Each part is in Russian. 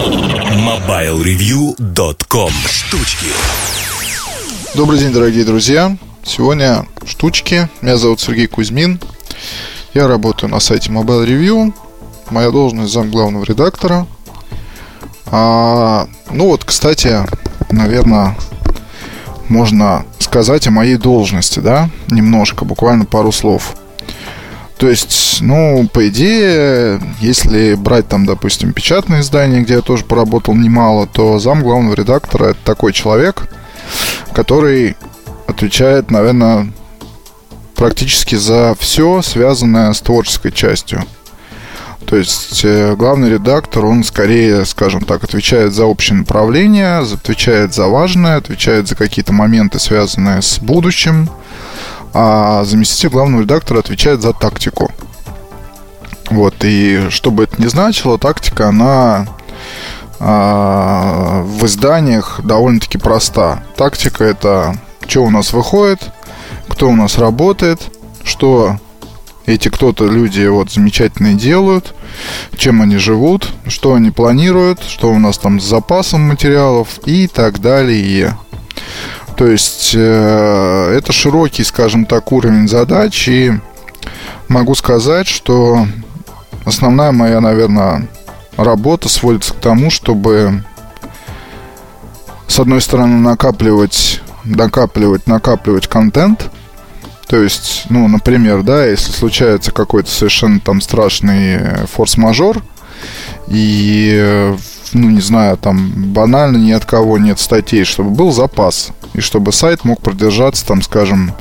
MobileReview.com Штучки Добрый день, дорогие друзья. Сегодня штучки. Меня зовут Сергей Кузьмин. Я работаю на сайте Mobile Review. Моя должность зам главного редактора. А, ну вот, кстати, наверное, можно сказать о моей должности, да, немножко, буквально пару слов. То есть, ну, по идее, если брать там, допустим, печатные издания, где я тоже поработал немало, то зам главного редактора это такой человек, который отвечает, наверное, практически за все, связанное с творческой частью. То есть э, главный редактор, он скорее, скажем так, отвечает за общее направление, отвечает за важное, отвечает за какие-то моменты, связанные с будущим, а заместитель главного редактора отвечает за тактику. Вот, и что бы это ни значило, тактика, она а, в изданиях довольно-таки проста. Тактика это что у нас выходит, кто у нас работает, что эти кто-то люди вот замечательные делают, чем они живут, что они планируют, что у нас там с запасом материалов и так далее. То есть э, это широкий, скажем так, уровень задач, и могу сказать, что основная моя, наверное, работа сводится к тому, чтобы с одной стороны накапливать, накапливать, накапливать контент – то есть, ну, например, да, если случается какой-то совершенно там страшный форс-мажор, и, ну, не знаю, там банально ни от кого нет статей, чтобы был запас, и чтобы сайт мог продержаться, там, скажем,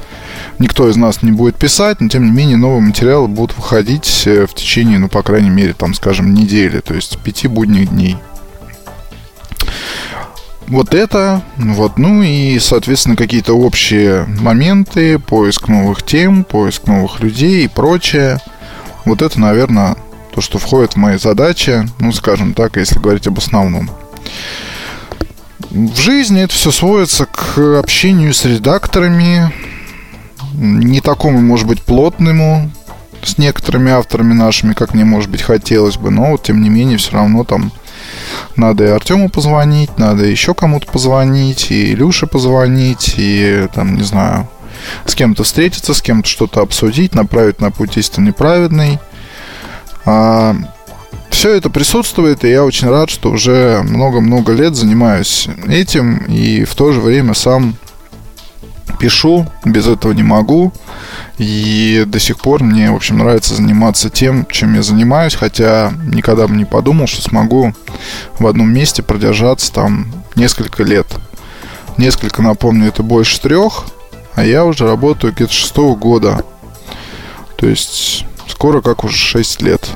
никто из нас не будет писать, но тем не менее новые материалы будут выходить э, в течение, ну, по крайней мере, там, скажем, недели, то есть пяти будних дней вот это, вот, ну и, соответственно, какие-то общие моменты, поиск новых тем, поиск новых людей и прочее. Вот это, наверное, то, что входит в мои задачи, ну, скажем так, если говорить об основном. В жизни это все сводится к общению с редакторами, не такому, может быть, плотному, с некоторыми авторами нашими, как мне, может быть, хотелось бы, но вот, тем не менее, все равно там надо и Артему позвонить, надо еще кому-то позвонить, и Илюше позвонить, и там, не знаю, с кем-то встретиться, с кем-то что-то обсудить, направить на путь истинный праведный. А, все это присутствует, и я очень рад, что уже много-много лет занимаюсь этим, и в то же время сам пишу, без этого не могу. И до сих пор мне, в общем, нравится заниматься тем, чем я занимаюсь, хотя никогда бы не подумал, что смогу в одном месте продержаться там несколько лет. Несколько, напомню, это больше трех, а я уже работаю где-то шестого года. То есть скоро как уже 6 лет.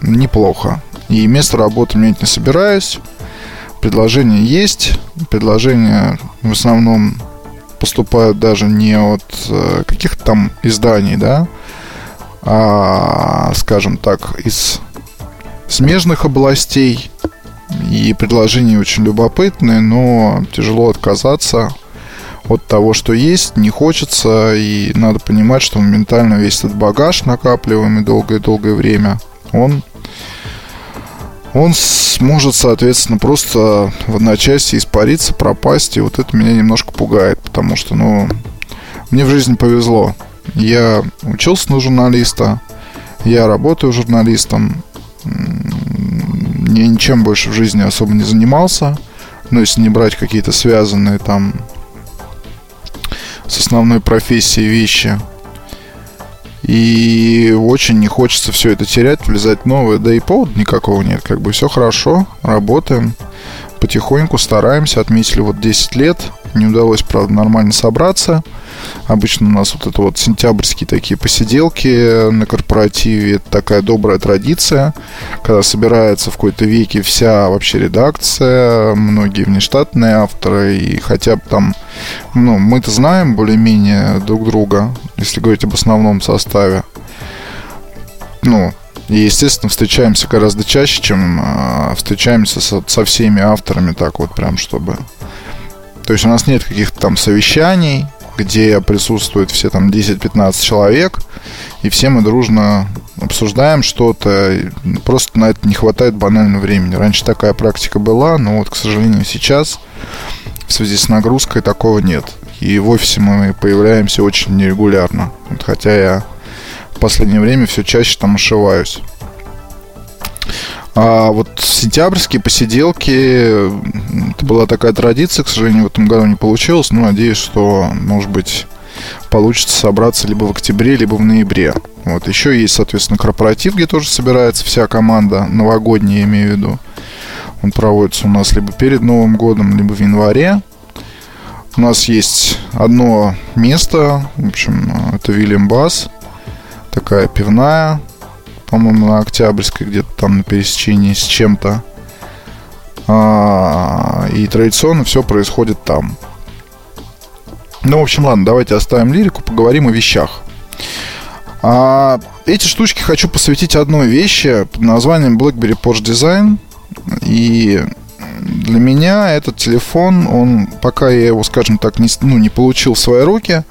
Неплохо. И место работы менять не собираюсь. Предложения есть. Предложения в основном поступают даже не от э, каких-то там изданий, да, а, скажем так, из смежных областей. И предложения очень любопытные, но тяжело отказаться от того, что есть, не хочется, и надо понимать, что моментально весь этот багаж, накапливаемый долгое-долгое время, он он сможет, соответственно, просто в одночасье испариться, пропасть. И вот это меня немножко пугает, потому что, ну, мне в жизни повезло. Я учился на журналиста, я работаю журналистом, я ничем больше в жизни особо не занимался. Но если не брать какие-то связанные там с основной профессией вещи, и очень не хочется все это терять, влезать в новое. Да и повода никакого нет. Как бы все хорошо, работаем. Потихоньку стараемся. Отметили вот 10 лет. Не удалось, правда, нормально собраться. Обычно у нас вот это вот сентябрьские такие посиделки на корпоративе. Это такая добрая традиция, когда собирается в какой-то веке вся вообще редакция, многие внештатные авторы, и хотя бы там, ну, мы-то знаем более-менее друг друга, если говорить об основном составе. Ну, и, естественно, встречаемся гораздо чаще, чем э, встречаемся со, со всеми авторами, так вот прям, чтобы... То есть у нас нет каких-то там совещаний, где присутствуют все там 10-15 человек, и все мы дружно обсуждаем что-то. Просто на это не хватает банального времени. Раньше такая практика была, но вот, к сожалению, сейчас в связи с нагрузкой такого нет. И в офисе мы появляемся очень нерегулярно. Вот, хотя я в последнее время все чаще там ошиваюсь. А вот сентябрьские посиделки, это была такая традиция, к сожалению, в этом году не получилось, но надеюсь, что, может быть, получится собраться либо в октябре, либо в ноябре. Вот. Еще есть, соответственно, корпоратив, где тоже собирается вся команда, новогодняя, я имею в виду. Он проводится у нас либо перед Новым годом, либо в январе. У нас есть одно место, в общем, это Вильям Бас, такая пивная, по-моему, на Октябрьской, где-то там на пересечении с чем-то. А, и традиционно все происходит там. Ну, в общем, ладно, давайте оставим лирику, поговорим о вещах. А, эти штучки хочу посвятить одной вещи под названием BlackBerry Porsche Design. И для меня этот телефон, он, пока я его, скажем так, не, ну, не получил в свои руки,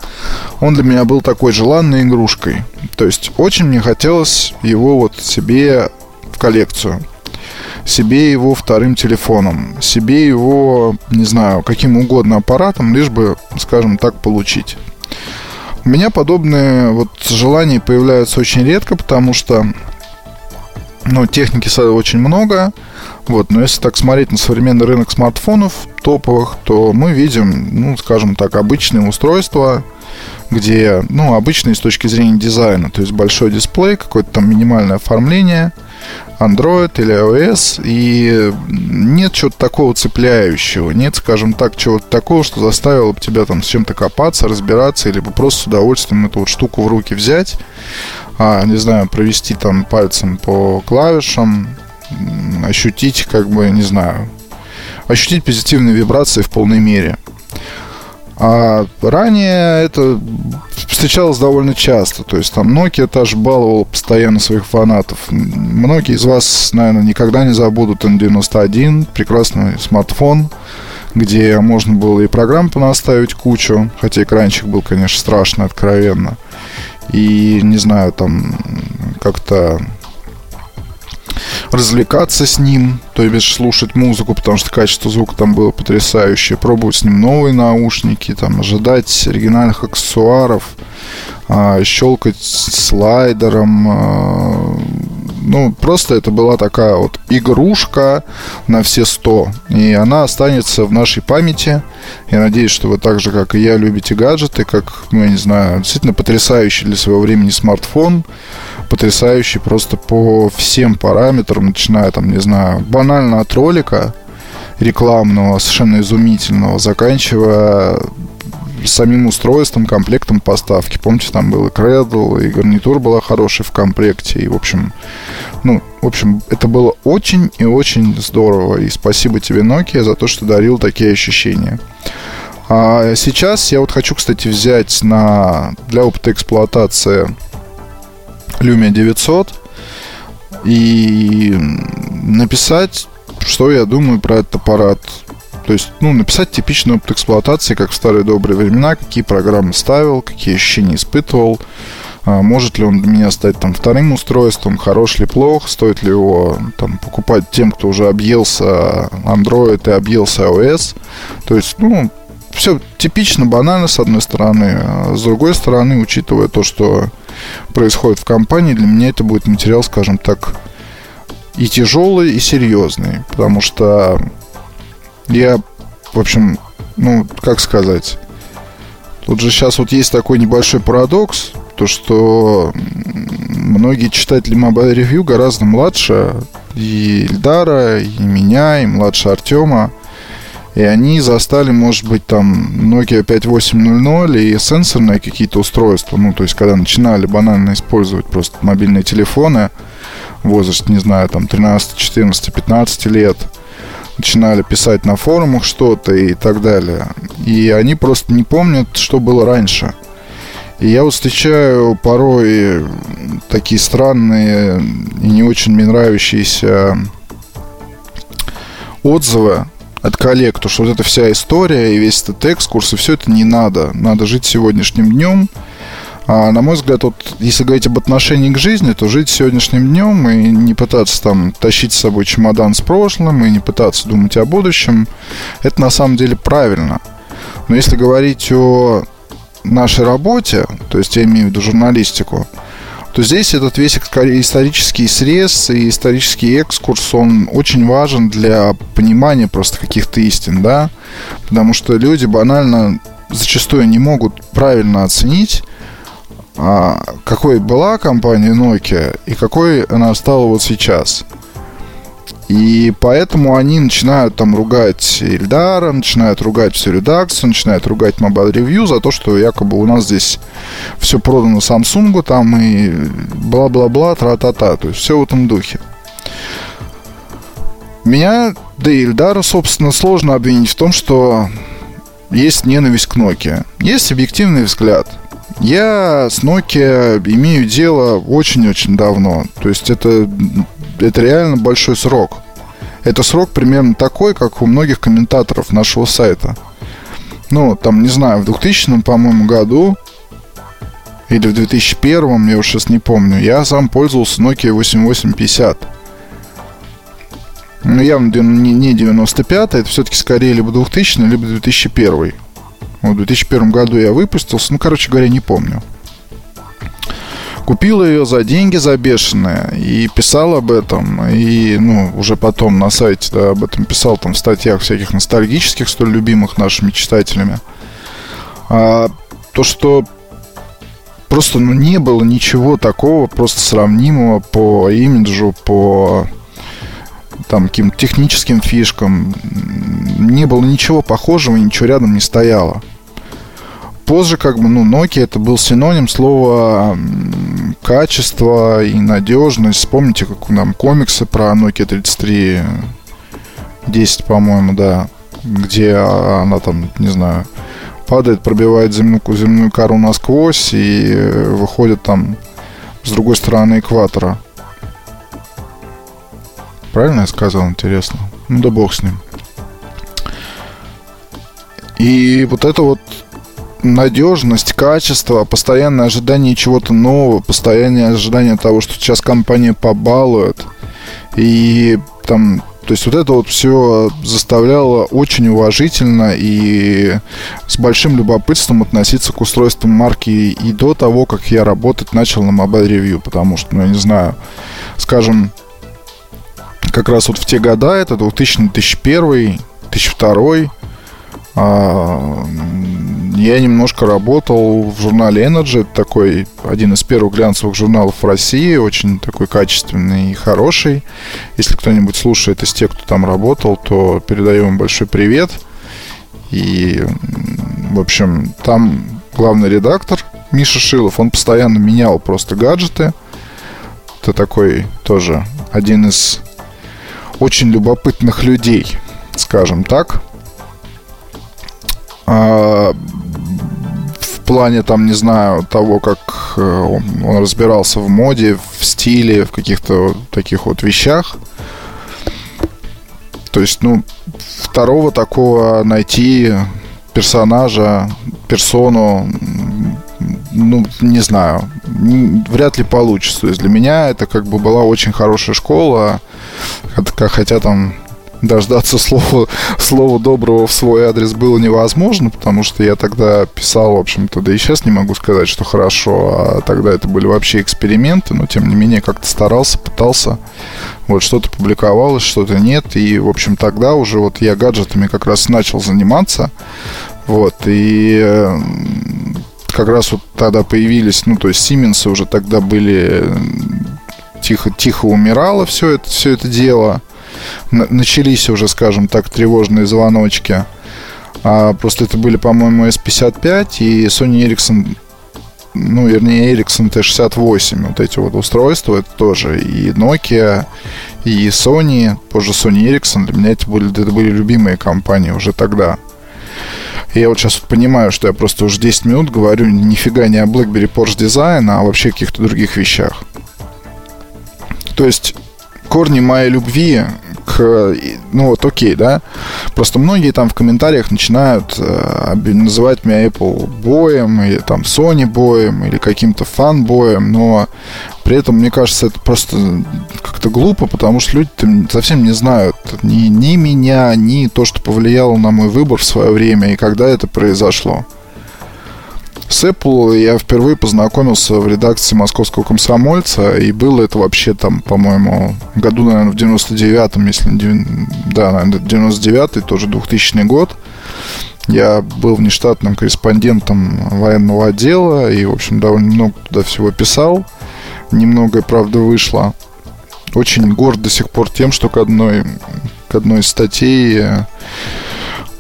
он для меня был такой желанной игрушкой. То есть очень мне хотелось его вот себе в коллекцию. Себе его вторым телефоном, себе его, не знаю, каким угодно аппаратом, лишь бы, скажем так, получить. У меня подобные вот желания появляются очень редко, потому что ну, техники очень много, вот, но если так смотреть на современный рынок смартфонов топовых, то мы видим, ну, скажем так, обычные устройства, где, ну, обычные с точки зрения дизайна, то есть большой дисплей, какое-то там минимальное оформление, Android или iOS, и нет чего-то такого цепляющего, нет, скажем так, чего-то такого, что заставило бы тебя там с чем-то копаться, разбираться, или бы просто с удовольствием эту вот штуку в руки взять, а, не знаю, провести там пальцем по клавишам, ощутить, как бы, не знаю, ощутить позитивные вибрации в полной мере. А ранее это встречалось довольно часто. То есть там Nokia тоже баловала постоянно своих фанатов. Многие из вас, наверное, никогда не забудут N91, прекрасный смартфон, где можно было и программ понаставить кучу, хотя экранчик был, конечно, страшно, откровенно. И, не знаю, там как-то развлекаться с ним, то есть слушать музыку, потому что качество звука там было потрясающее, пробовать с ним новые наушники, там ожидать оригинальных аксессуаров, а, щелкать слайдером, а, ну, просто это была такая вот игрушка на все сто. И она останется в нашей памяти. Я надеюсь, что вы так же, как и я, любите гаджеты, как, ну, я не знаю, действительно потрясающий для своего времени смартфон потрясающий просто по всем параметрам, начиная там, не знаю, банально от ролика рекламного, совершенно изумительного, заканчивая самим устройством, комплектом поставки. Помните, там был и Cradle, и гарнитур была хорошая в комплекте. И, в общем, ну, в общем, это было очень и очень здорово. И спасибо тебе, Nokia, за то, что дарил такие ощущения. А сейчас я вот хочу, кстати, взять на, для опыта эксплуатации Lumia 900 и написать, что я думаю про этот аппарат. То есть, ну, написать типичный опыт эксплуатации, как в старые добрые времена, какие программы ставил, какие ощущения испытывал, а, может ли он для меня стать там вторым устройством, хорош ли, плох, стоит ли его там покупать тем, кто уже объелся Android и объелся iOS. То есть, ну, все типично, банально, с одной стороны. А с другой стороны, учитывая то, что происходит в компании, для меня это будет материал, скажем так, и тяжелый, и серьезный. Потому что я, в общем, ну, как сказать, тут же сейчас вот есть такой небольшой парадокс, то что многие читатели Mobile Review гораздо младше и Ильдара, и меня, и младше Артема. И они застали, может быть, там Nokia 5800 и сенсорные какие-то устройства. Ну, то есть, когда начинали банально использовать просто мобильные телефоны, возраст, не знаю, там 13, 14, 15 лет, начинали писать на форумах что-то и так далее. И они просто не помнят, что было раньше. И я вот встречаю порой такие странные и не очень мне нравящиеся отзывы от коллег, то что вот эта вся история и весь этот экскурс, и все это не надо. Надо жить сегодняшним днем, А, на мой взгляд, вот, если говорить об отношении к жизни, то жить сегодняшним днем и не пытаться там тащить с собой чемодан с прошлым, и не пытаться думать о будущем, это на самом деле правильно. Но если говорить о нашей работе, то есть я имею в виду журналистику, то здесь этот весь исторический срез и исторический экскурс, он очень важен для понимания просто каких-то истин, да, потому что люди банально зачастую не могут правильно оценить какой была компания Nokia и какой она стала вот сейчас. И поэтому они начинают там ругать Ильдара, начинают ругать всю редакцию, начинают ругать Mobile Review за то, что якобы у нас здесь все продано Samsung там и бла-бла-бла, тра-та-та. То есть все в этом духе. Меня, да и Ильдара, собственно, сложно обвинить в том, что есть ненависть к Nokia. Есть объективный взгляд – я с Nokia имею дело очень-очень давно. То есть это, это реально большой срок. Это срок примерно такой, как у многих комментаторов нашего сайта. Ну, там, не знаю, в 2000, по-моему, году или в 2001, я уже сейчас не помню, я сам пользовался Nokia 8850. Ну, явно не 95 это все-таки скорее либо 2000, либо 2001. В 2001 году я выпустился. Ну, короче говоря, не помню. Купил ее за деньги за бешеные и писал об этом. И, ну, уже потом на сайте да, об этом писал там в статьях всяких ностальгических, столь любимых нашими читателями. А, то, что просто ну, не было ничего такого просто сравнимого по имиджу, по там каким-то техническим фишкам. Не было ничего похожего, ничего рядом не стояло. Позже, как бы, ну, Nokia это был синоним слова качество и надежность. Вспомните, как там комиксы про Nokia 33 10, по-моему, да, где она там, не знаю, падает, пробивает земную, земную кору насквозь и выходит там с другой стороны экватора. Правильно я сказал, интересно? Ну да бог с ним. И вот это вот надежность, качество, постоянное ожидание чего-то нового, постоянное ожидание того, что сейчас компания побалует. И там то есть вот это вот все заставляло очень уважительно и с большим любопытством относиться к устройству марки и до того, как я работать начал на Mobile Review, потому что, ну, я не знаю, скажем, как раз вот в те года, это 2000, 2001, 2002, а, я немножко работал в журнале Energy, это такой один из первых глянцевых журналов в России, очень такой качественный и хороший. Если кто-нибудь слушает из тех, кто там работал, то передаю им большой привет. И, в общем, там главный редактор Миша Шилов, он постоянно менял просто гаджеты. Это такой тоже один из очень любопытных людей, скажем так. А, в плане, там, не знаю, того, как э, он разбирался в моде, в стиле, в каких-то таких вот вещах. То есть, ну, второго такого найти персонажа, персону, ну, не знаю, вряд ли получится. То есть для меня это как бы была очень хорошая школа, хотя там дождаться слова, слова доброго в свой адрес было невозможно, потому что я тогда писал, в общем-то, да и сейчас не могу сказать, что хорошо, а тогда это были вообще эксперименты, но тем не менее как-то старался, пытался, вот что-то публиковалось, что-то нет, и, в общем, тогда уже вот я гаджетами как раз начал заниматься, вот, и как раз вот тогда появились, ну, то есть Siemens уже тогда были тихо-тихо умирало все это, все это дело, начались уже, скажем так, тревожные звоночки. А просто это были, по-моему, S55 и Sony Ericsson ну, вернее, Ericsson T68, вот эти вот устройства, это тоже и Nokia, и Sony, позже Sony Ericsson, для меня это были, это были любимые компании уже тогда. Я вот сейчас вот понимаю, что я просто уже 10 минут говорю нифига не о BlackBerry Porsche Design, а вообще о каких-то других вещах. То есть корни моей любви э, ну вот окей, да. Просто многие там в комментариях начинают э, называть меня Apple боем, или там Sony боем, или каким-то фан-боем, но при этом, мне кажется, это просто как-то глупо, потому что люди совсем не знают ни, ни меня, ни то, что повлияло на мой выбор в свое время и когда это произошло. С Apple я впервые познакомился в редакции московского комсомольца, и было это вообще там, по-моему, году, наверное, в 99-м, если... Да, наверное, 99-й, тоже 2000 год. Я был внештатным корреспондентом военного отдела и, в общем, довольно много туда всего писал. Немного, правда, вышло. Очень горд до сих пор тем, что к одной, к одной из статей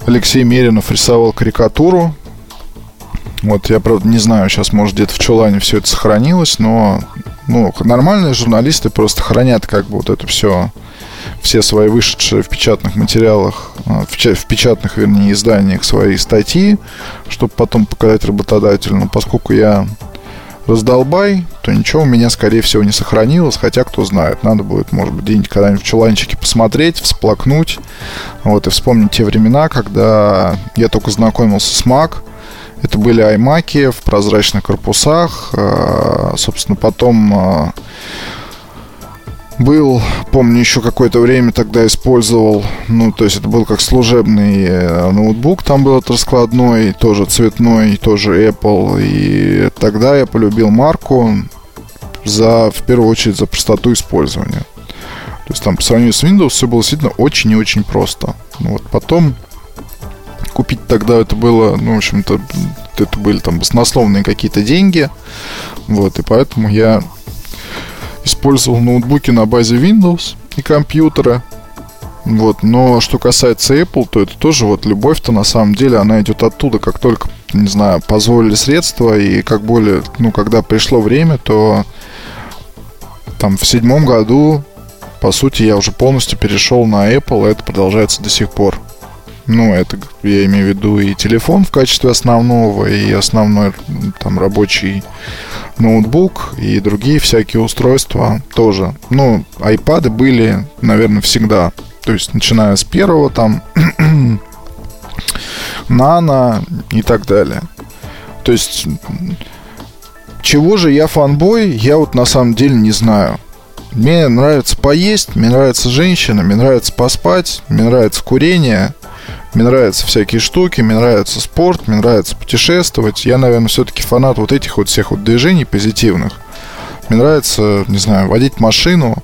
Алексей Меринов рисовал карикатуру вот я, правда, не знаю, сейчас, может, где-то в Чулане все это сохранилось, но ну, нормальные журналисты просто хранят как бы вот это все, все свои вышедшие в печатных материалах, а, в, печатных, вернее, изданиях свои статьи, чтобы потом показать работодателю. Но поскольку я раздолбай, то ничего у меня, скорее всего, не сохранилось. Хотя, кто знает, надо будет, может быть, где-нибудь когда-нибудь в чуланчике посмотреть, всплакнуть. Вот, и вспомнить те времена, когда я только знакомился с Mac, это были аймаки в прозрачных корпусах. Э, собственно, потом э, был, помню, еще какое-то время тогда использовал, ну, то есть это был как служебный э, ноутбук, там был раскладной, тоже цветной, тоже Apple, и тогда я полюбил марку за, в первую очередь, за простоту использования. То есть там по сравнению с Windows все было действительно очень и очень просто. Вот потом купить тогда это было, ну, в общем-то, это были там баснословные какие-то деньги. Вот, и поэтому я использовал ноутбуки на базе Windows и компьютера. Вот, но что касается Apple, то это тоже вот любовь-то на самом деле, она идет оттуда, как только, не знаю, позволили средства, и как более, ну, когда пришло время, то там в седьмом году, по сути, я уже полностью перешел на Apple, и это продолжается до сих пор. Ну, это я имею в виду и телефон в качестве основного, и основной там рабочий ноутбук, и другие всякие устройства тоже. Ну, айпады были, наверное, всегда. То есть, начиная с первого там нано и так далее. То есть, чего же я фанбой, я вот на самом деле не знаю. Мне нравится поесть, мне нравится женщина, мне нравится поспать, мне нравится курение – мне нравятся всякие штуки, мне нравится спорт, мне нравится путешествовать. Я, наверное, все-таки фанат вот этих вот всех вот движений позитивных. Мне нравится, не знаю, водить машину.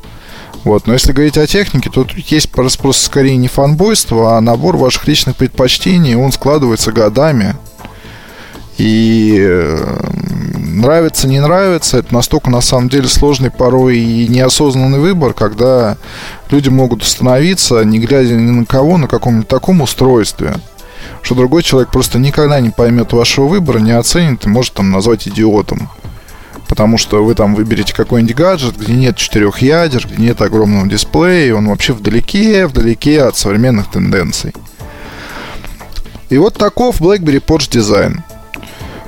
Вот. Но если говорить о технике, то тут есть просто скорее не фанбойство, а набор ваших личных предпочтений. Он складывается годами. И э, нравится, не нравится, это настолько на самом деле сложный порой и неосознанный выбор, когда люди могут остановиться, не глядя ни на кого, на каком-нибудь таком устройстве, что другой человек просто никогда не поймет вашего выбора, не оценит и может там назвать идиотом. Потому что вы там выберете какой-нибудь гаджет, где нет четырех ядер, где нет огромного дисплея, и он вообще вдалеке, вдалеке от современных тенденций. И вот таков BlackBerry Porsche Design.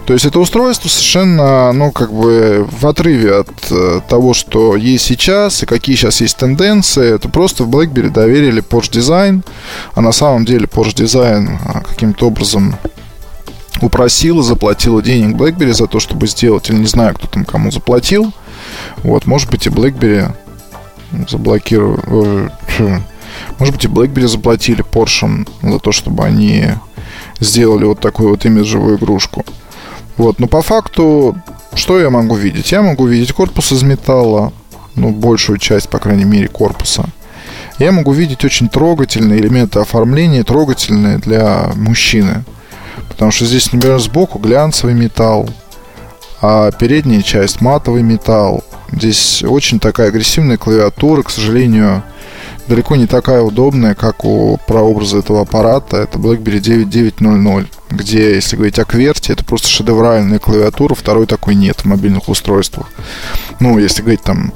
То есть это устройство совершенно, ну, как бы в отрыве от э, того, что есть сейчас и какие сейчас есть тенденции. Это просто в BlackBerry доверили Porsche Design, а на самом деле Porsche Design а, каким-то образом упросила, заплатила денег BlackBerry за то, чтобы сделать, или не знаю, кто там кому заплатил. Вот, может быть, и BlackBerry заблокировал... Э, может быть, и BlackBerry заплатили Porsche за то, чтобы они сделали вот такую вот имиджевую игрушку. Вот, но по факту, что я могу видеть? Я могу видеть корпус из металла, ну, большую часть, по крайней мере, корпуса. Я могу видеть очень трогательные элементы оформления, трогательные для мужчины. Потому что здесь, например, сбоку глянцевый металл, а передняя часть матовый металл. Здесь очень такая агрессивная клавиатура, к сожалению, далеко не такая удобная, как у прообраза этого аппарата. Это BlackBerry 9900, где, если говорить о кверте, это просто шедевральная клавиатура, второй такой нет в мобильных устройствах. Ну, если говорить там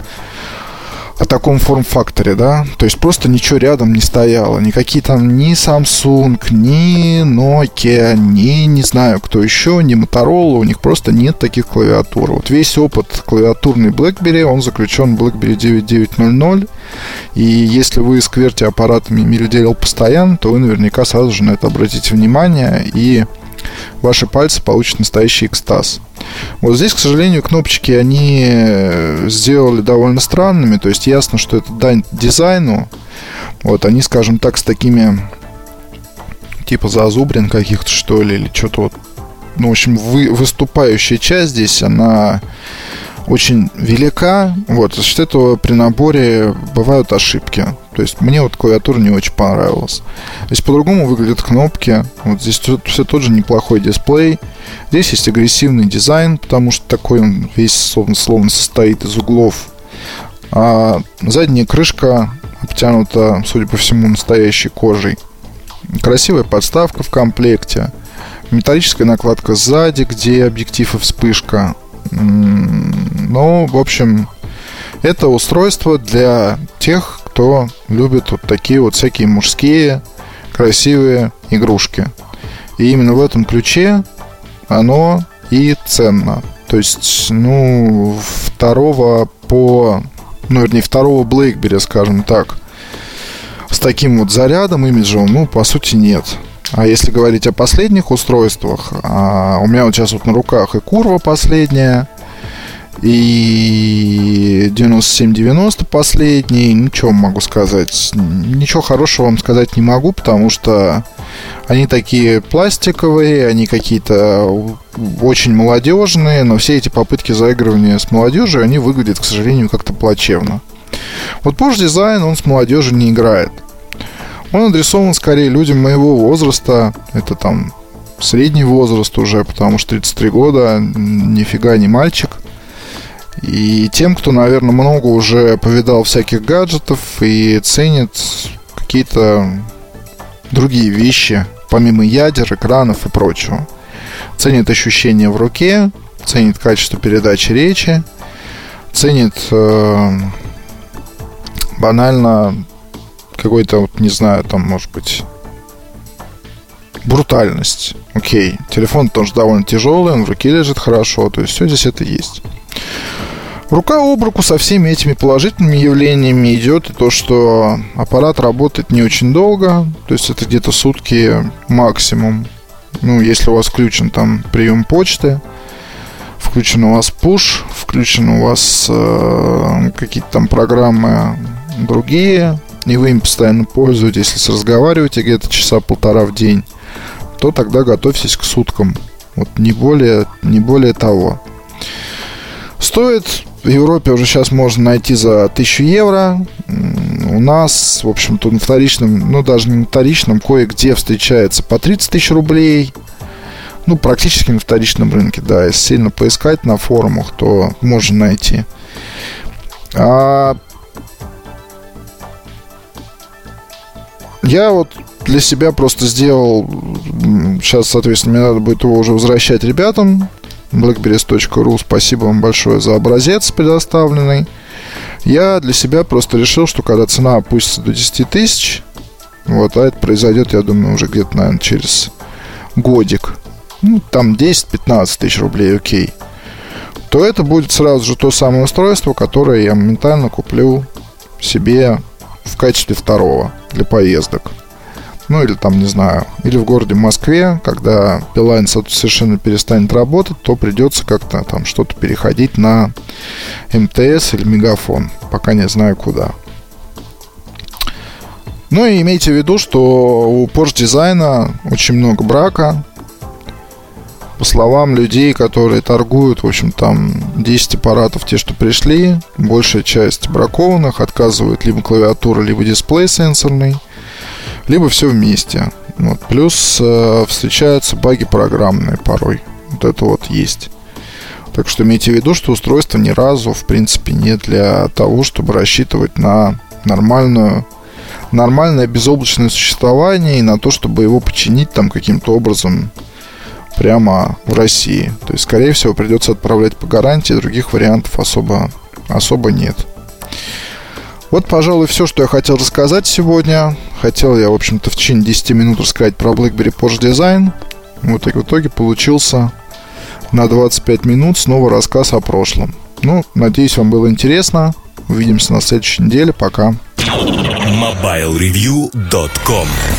о таком форм-факторе, да, то есть просто ничего рядом не стояло, никакие там ни Samsung, ни Nokia, ни не знаю кто еще, ни Motorola, у них просто нет таких клавиатур. Вот весь опыт клавиатурной BlackBerry, он заключен в BlackBerry 9900, и если вы скверте аппаратами мире делал постоянно, то вы наверняка сразу же на это обратите внимание. И ваши пальцы получат настоящий экстаз. Вот здесь, к сожалению, кнопочки они э, сделали довольно странными. То есть ясно, что это дань дизайну. Вот они, скажем так, с такими типа зазубрин каких-то, что ли, или что-то вот. Ну, в общем, вы, выступающая часть здесь, она очень велика. Вот, за счет этого при наборе бывают ошибки. То есть мне вот клавиатура не очень понравилась. Здесь по-другому выглядят кнопки. Вот здесь все, все тот же неплохой дисплей. Здесь есть агрессивный дизайн, потому что такой он весь словно, словно состоит из углов. А задняя крышка обтянута, судя по всему, настоящей кожей. Красивая подставка в комплекте. Металлическая накладка сзади, где объектив и вспышка. Ну, в общем, это устройство для тех, кто любит вот такие вот всякие мужские красивые игрушки. И именно в этом ключе оно и ценно. То есть, ну, второго по... Ну, вернее, второго BlackBerry, скажем так, с таким вот зарядом имиджевым, ну, по сути, нет. А если говорить о последних устройствах, а у меня вот сейчас вот на руках и Курва последняя, и 9790 последний. Ничего могу сказать. Ничего хорошего вам сказать не могу, потому что они такие пластиковые, они какие-то очень молодежные, но все эти попытки заигрывания с молодежью, они выглядят, к сожалению, как-то плачевно. Вот Porsche дизайн, он с молодежью не играет. Он адресован скорее людям моего возраста. Это там средний возраст уже, потому что 33 года, нифига не мальчик. И тем, кто, наверное, много уже повидал всяких гаджетов и ценит какие-то другие вещи, помимо ядер, экранов и прочего. Ценит ощущения в руке, ценит качество передачи речи, ценит э, банально какой-то, вот, не знаю, там, может быть, брутальность. Окей, телефон тоже довольно тяжелый, он в руке лежит хорошо, то есть все здесь это есть. Рука об руку со всеми этими положительными явлениями идет и то, что аппарат работает не очень долго, то есть это где-то сутки максимум. Ну, если у вас включен там прием почты, включен у вас push, включен у вас э, какие-то там программы другие, и вы им постоянно пользуетесь, если разговариваете где-то часа полтора в день, то тогда готовьтесь к суткам. Вот не более, не более того. Стоит в Европе уже сейчас можно найти за 1000 евро. У нас, в общем-то, на вторичном, ну даже не на вторичном, кое-где встречается по 30 тысяч рублей. Ну, практически на вторичном рынке, да. Если сильно поискать на форумах, то можно найти. А я вот для себя просто сделал Сейчас, соответственно, мне надо будет его уже возвращать ребятам blackberries.ru. Спасибо вам большое за образец предоставленный. Я для себя просто решил, что когда цена опустится до 10 тысяч, вот, а это произойдет, я думаю, уже где-то, наверное, через годик, ну, там 10-15 тысяч рублей, окей, то это будет сразу же то самое устройство, которое я моментально куплю себе в качестве второго для поездок ну или там, не знаю, или в городе Москве, когда Билайн совершенно перестанет работать, то придется как-то там что-то переходить на МТС или Мегафон, пока не знаю куда. Ну и имейте в виду, что у Porsche дизайна очень много брака. По словам людей, которые торгуют, в общем, там 10 аппаратов, те, что пришли, большая часть бракованных отказывают либо клавиатура, либо дисплей сенсорный – либо все вместе. Вот. Плюс э, встречаются баги программные порой. Вот это вот есть. Так что имейте в виду, что устройство ни разу, в принципе, не для того, чтобы рассчитывать на нормальную, нормальное безоблачное существование и на то, чтобы его починить там каким-то образом прямо в России. То есть, скорее всего, придется отправлять по гарантии, других вариантов особо, особо нет. Вот, пожалуй, все, что я хотел рассказать сегодня. Хотел я, в общем-то, в течение 10 минут рассказать про BlackBerry Porsche Design. Вот и в итоге получился на 25 минут снова рассказ о прошлом. Ну, надеюсь, вам было интересно. Увидимся на следующей неделе. Пока. MobileReview.com